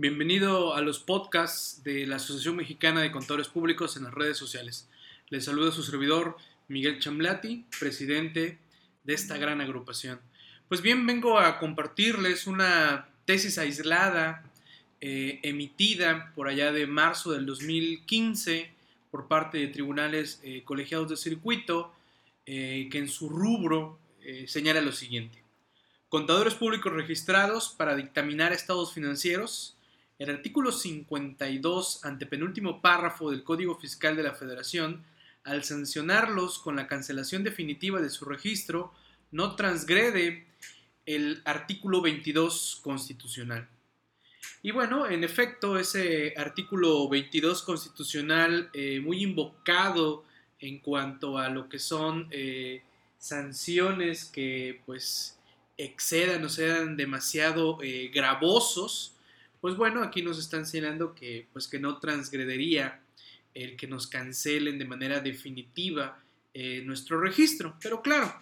Bienvenido a los podcasts de la Asociación Mexicana de Contadores Públicos en las redes sociales. Les saluda su servidor Miguel Chamblati, presidente de esta gran agrupación. Pues bien, vengo a compartirles una tesis aislada eh, emitida por allá de marzo del 2015 por parte de tribunales eh, colegiados de circuito, eh, que en su rubro señala lo siguiente. Contadores públicos registrados para dictaminar estados financieros el artículo 52, antepenúltimo párrafo del Código Fiscal de la Federación, al sancionarlos con la cancelación definitiva de su registro, no transgrede el artículo 22 constitucional. Y bueno, en efecto, ese artículo 22 constitucional eh, muy invocado en cuanto a lo que son eh, sanciones que pues excedan o sean demasiado eh, gravosos, pues bueno, aquí nos están señalando que, pues que no transgredería el que nos cancelen de manera definitiva eh, nuestro registro. Pero claro,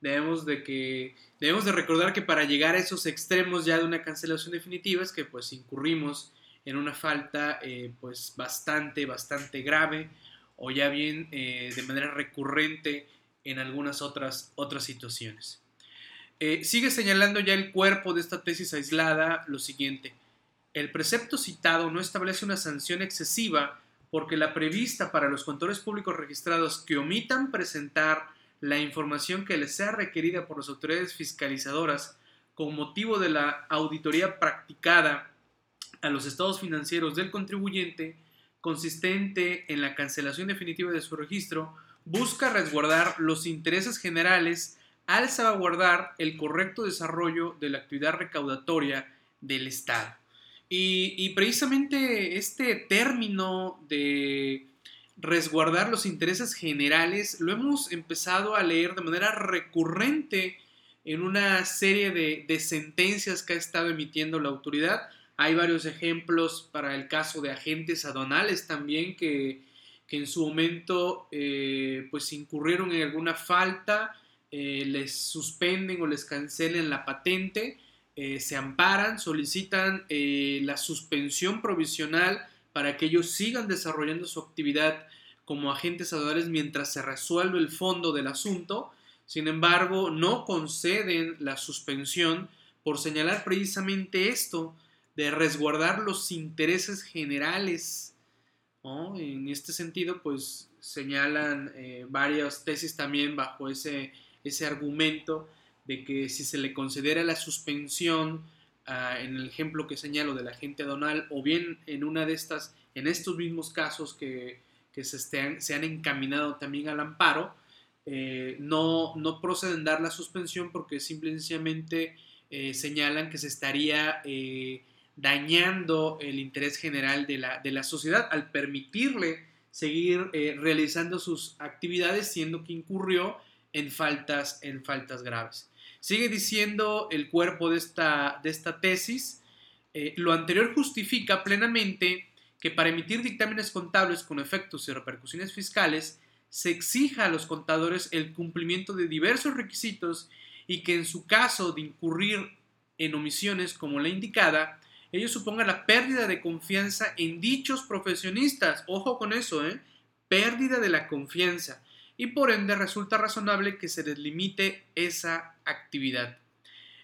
debemos de, que, debemos de recordar que para llegar a esos extremos ya de una cancelación definitiva es que pues incurrimos en una falta eh, pues bastante, bastante grave o ya bien eh, de manera recurrente en algunas otras, otras situaciones. sigue señalando ya el cuerpo de esta tesis aislada lo siguiente. El precepto citado no establece una sanción excesiva porque la prevista para los contadores públicos registrados que omitan presentar la información que les sea requerida por las autoridades fiscalizadoras con motivo de la auditoría practicada a los estados financieros del contribuyente, consistente en la cancelación definitiva de su registro, busca resguardar los intereses generales al salvaguardar el correcto desarrollo de la actividad recaudatoria del Estado. Y, precisamente este término de resguardar los intereses generales lo hemos empezado a leer de manera recurrente en una serie de, sentencias que ha estado emitiendo la autoridad. Hay varios ejemplos para el caso de agentes aduanales también que, en su momento eh, pues incurrieron en alguna falta, eh, les suspenden o les cancelen la patente eh, se amparan, solicitan eh, la suspensión provisional para que ellos sigan desarrollando su actividad como agentes aduanales mientras se resuelve el fondo del asunto. Sin embargo, no conceden la suspensión por señalar precisamente esto de resguardar los intereses generales. En este sentido, pues señalan eh, varias tesis también bajo ese, ese argumento de que si se le considera la suspensión ah, en el ejemplo que señalo del agente aduanal o bien en una de estas, en estos mismos casos que, se, se, han encaminado también al amparo, eh, no, no proceden dar la suspensión porque simplemente eh, señalan que se estaría eh, dañando el interés general de la, de la sociedad al permitirle seguir realizando sus actividades siendo que incurrió en faltas, en faltas graves. Sigue diciendo el cuerpo de esta, de esta tesis, eh, lo anterior justifica plenamente que para emitir dictámenes contables con efectos y repercusiones fiscales se exija a los contadores el cumplimiento de diversos requisitos y que en su caso de incurrir en omisiones como la indicada, ello suponga la pérdida de confianza en dichos profesionistas. Ojo con eso, ¿eh? Pérdida de la confianza y por ende resulta razonable que se les limite esa actividad.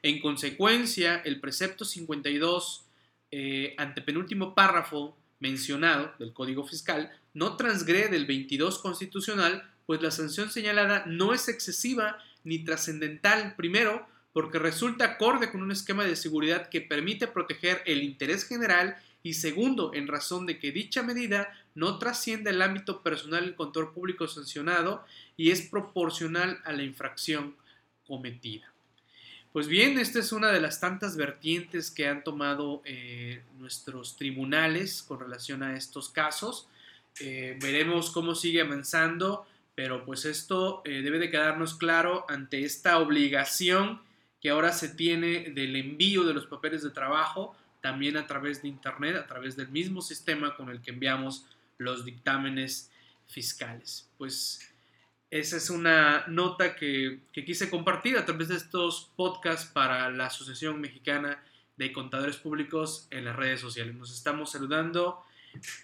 En consecuencia, el precepto 52, eh, antepenúltimo párrafo mencionado del Código Fiscal, no transgrede el 22 constitucional, pues la sanción señalada no es excesiva ni trascendental, primero, porque resulta acorde con un esquema de seguridad que permite proteger el interés general y segundo, en razón de que dicha medida no trasciende el ámbito personal del control público sancionado y es proporcional a la infracción cometida. Pues bien, esta es una de las tantas vertientes que han tomado eh, nuestros tribunales con relación a estos casos. Eh, veremos cómo sigue avanzando, pero pues esto eh, debe de quedarnos claro ante esta obligación que ahora se tiene del envío de los papeles de trabajo también a través de Internet, a través del mismo sistema con el que enviamos los dictámenes fiscales. Pues esa es una nota que, quise compartir a través de estos podcasts para la Asociación Mexicana de contadores públicos en las redes sociales. Nos estamos saludando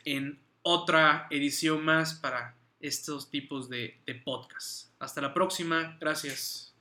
en otra edición más para estos tipos de, podcasts. Hasta la próxima. Gracias.